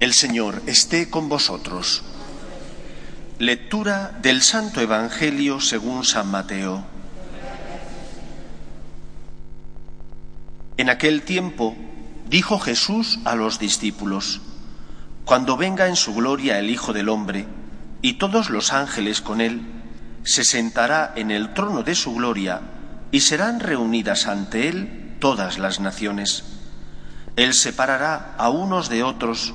El Señor esté con vosotros. Lectura del Santo Evangelio según San Mateo. En aquel tiempo dijo Jesús a los discípulos, Cuando venga en su gloria el Hijo del Hombre, y todos los ángeles con él, se sentará en el trono de su gloria, y serán reunidas ante él todas las naciones. Él separará a unos de otros,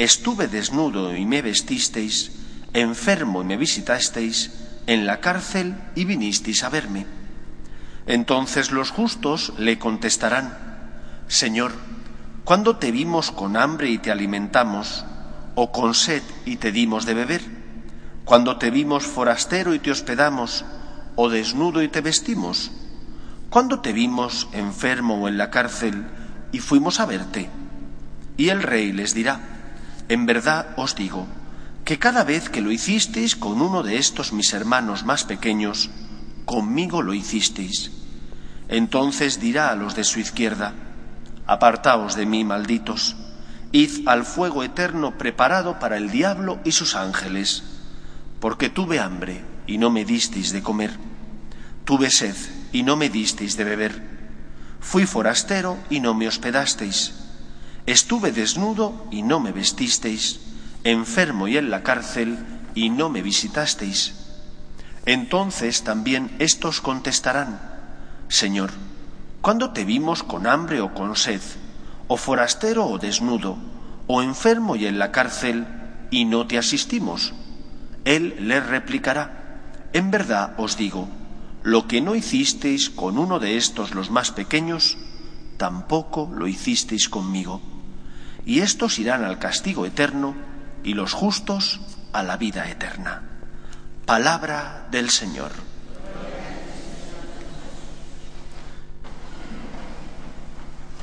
Estuve desnudo y me vestisteis, enfermo y me visitasteis, en la cárcel y vinisteis a verme. Entonces los justos le contestarán, Señor, ¿cuándo te vimos con hambre y te alimentamos, o con sed y te dimos de beber? ¿Cuándo te vimos forastero y te hospedamos, o desnudo y te vestimos? ¿Cuándo te vimos enfermo o en la cárcel y fuimos a verte? Y el rey les dirá, en verdad os digo que cada vez que lo hicisteis con uno de estos mis hermanos más pequeños, conmigo lo hicisteis. Entonces dirá a los de su izquierda, Apartaos de mí, malditos, id al fuego eterno preparado para el diablo y sus ángeles, porque tuve hambre y no me disteis de comer, tuve sed y no me disteis de beber, fui forastero y no me hospedasteis Estuve desnudo y no me vestisteis, enfermo y en la cárcel y no me visitasteis. Entonces también éstos contestarán, Señor, ¿cuándo te vimos con hambre o con sed, o forastero o desnudo, o enfermo y en la cárcel, y no te asistimos? Él les replicará, En verdad os digo, lo que no hicisteis con uno de estos los más pequeños, tampoco lo hicisteis conmigo y estos irán al castigo eterno y los justos a la vida eterna. Palabra del Señor.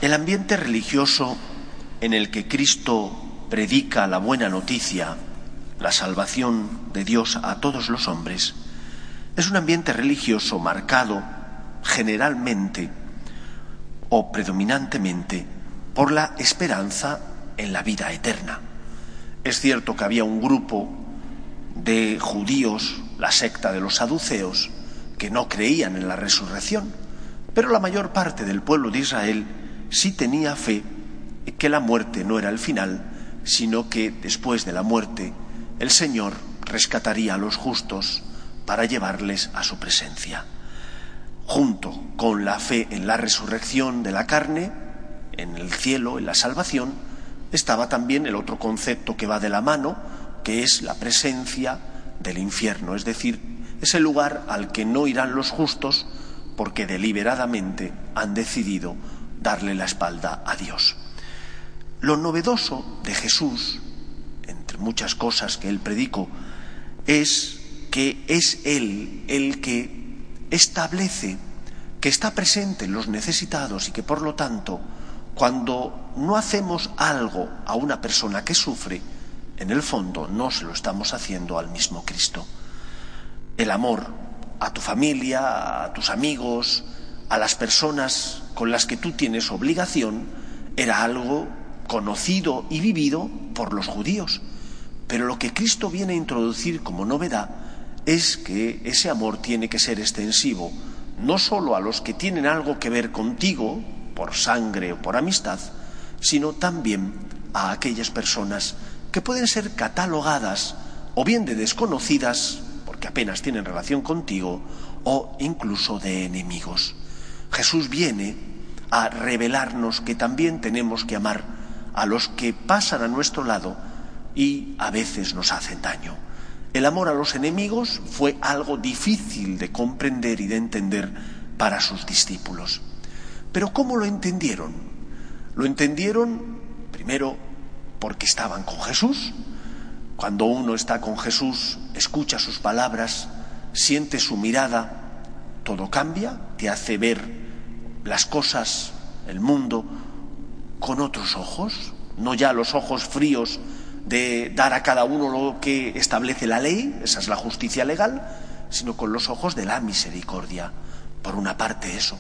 El ambiente religioso en el que Cristo predica la buena noticia, la salvación de Dios a todos los hombres, es un ambiente religioso marcado generalmente o predominantemente por la esperanza en la vida eterna. Es cierto que había un grupo de judíos, la secta de los saduceos, que no creían en la resurrección, pero la mayor parte del pueblo de Israel sí tenía fe que la muerte no era el final, sino que después de la muerte el Señor rescataría a los justos para llevarles a su presencia. Junto con la fe en la resurrección de la carne, en el cielo, en la salvación, estaba también el otro concepto que va de la mano, que es la presencia del infierno, es decir, ese lugar al que no irán los justos porque deliberadamente han decidido darle la espalda a Dios. Lo novedoso de Jesús, entre muchas cosas que él predicó, es que es Él el que establece que está presente en los necesitados y que por lo tanto cuando no hacemos algo a una persona que sufre, en el fondo no se lo estamos haciendo al mismo Cristo. El amor a tu familia, a tus amigos, a las personas con las que tú tienes obligación, era algo conocido y vivido por los judíos. Pero lo que Cristo viene a introducir como novedad es que ese amor tiene que ser extensivo no solo a los que tienen algo que ver contigo, por sangre o por amistad, sino también a aquellas personas que pueden ser catalogadas o bien de desconocidas, porque apenas tienen relación contigo, o incluso de enemigos. Jesús viene a revelarnos que también tenemos que amar a los que pasan a nuestro lado y a veces nos hacen daño. El amor a los enemigos fue algo difícil de comprender y de entender para sus discípulos. Pero ¿cómo lo entendieron? Lo entendieron primero porque estaban con Jesús, Cuando uno está con Jesús, escucha sus palabras, siente su mirada, todo cambia, te hace ver las cosas, el mundo, con otros ojos, no ya los ojos fríos de dar a cada uno lo que establece la ley, esa es la justicia legal, sino con los ojos de la misericordia. Por una parte eso,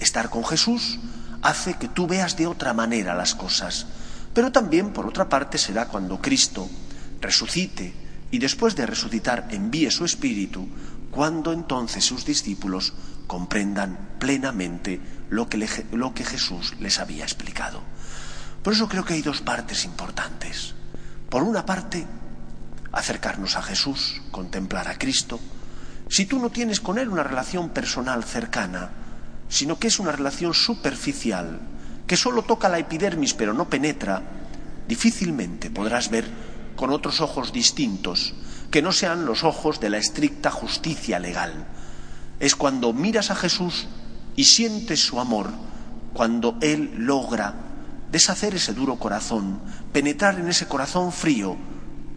estar con Jesús hace que tú veas de otra manera las cosas, pero también por otra parte será cuando Cristo resucite y después de resucitar envíe su Espíritu, cuando entonces sus discípulos comprendan plenamente lo que, lo que Jesús les había explicado. Por eso creo que hay dos partes importantes. Por una parte, acercarnos a Jesús, contemplar a Cristo. Si tú no tienes con Él una relación personal cercana, sino que es una relación superficial, que solo toca la epidermis pero no penetra, difícilmente podrás ver con otros ojos distintos, que no sean los ojos de la estricta justicia legal. Es cuando miras a Jesús y sientes su amor, cuando Él logra deshacer ese duro corazón, penetrar en ese corazón frío,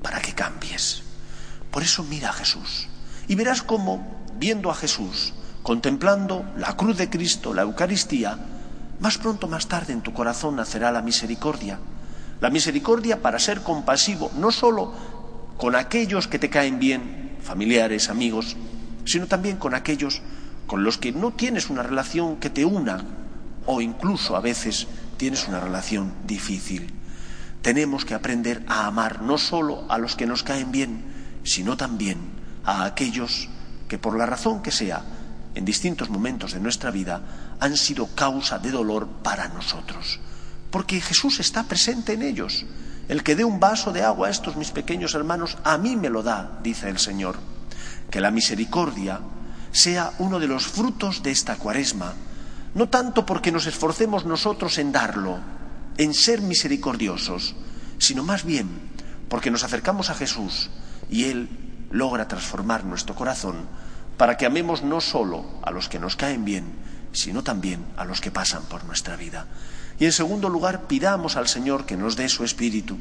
para que cambies. Por eso mira a Jesús y verás cómo, viendo a Jesús, contemplando la cruz de Cristo, la Eucaristía, más pronto más tarde en tu corazón nacerá la misericordia la misericordia para ser compasivo, no solo con aquellos que te caen bien, familiares, amigos, sino también con aquellos con los que no tienes una relación que te una o incluso a veces tienes una relación difícil. Tenemos que aprender a amar no solo a los que nos caen bien, sino también a aquellos que por la razón que sea, en distintos momentos de nuestra vida, han sido causa de dolor para nosotros porque Jesús está presente en ellos. El que dé un vaso de agua a estos mis pequeños hermanos, a mí me lo da, dice el Señor. Que la misericordia sea uno de los frutos de esta cuaresma, no tanto porque nos esforcemos nosotros en darlo, en ser misericordiosos, sino más bien porque nos acercamos a Jesús y Él logra transformar nuestro corazón para que amemos no solo a los que nos caen bien, sino también a los que pasan por nuestra vida. Y en segundo lugar, pidamos al Señor que nos dé su Espíritu,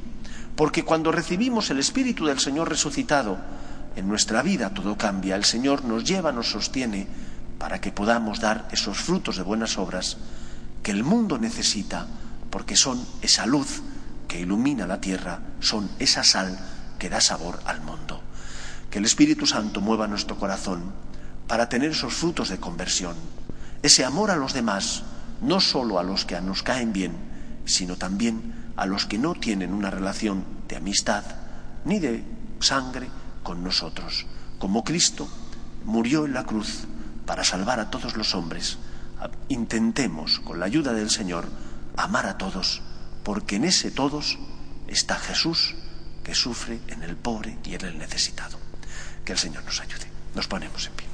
porque cuando recibimos el Espíritu del Señor resucitado, en nuestra vida todo cambia. El Señor nos lleva, nos sostiene para que podamos dar esos frutos de buenas obras que el mundo necesita, porque son esa luz que ilumina la tierra, son esa sal que da sabor al mundo. Que el Espíritu Santo mueva nuestro corazón para tener esos frutos de conversión, ese amor a los demás, no solo a los que nos caen bien, sino también a los que no tienen una relación de amistad ni de sangre con nosotros. Como Cristo murió en la cruz para salvar a todos los hombres, intentemos, con la ayuda del Señor, amar a todos, porque en ese todos está Jesús que sufre en el pobre y en el necesitado. Que el Señor nos ayude. Nos ponemos en pie.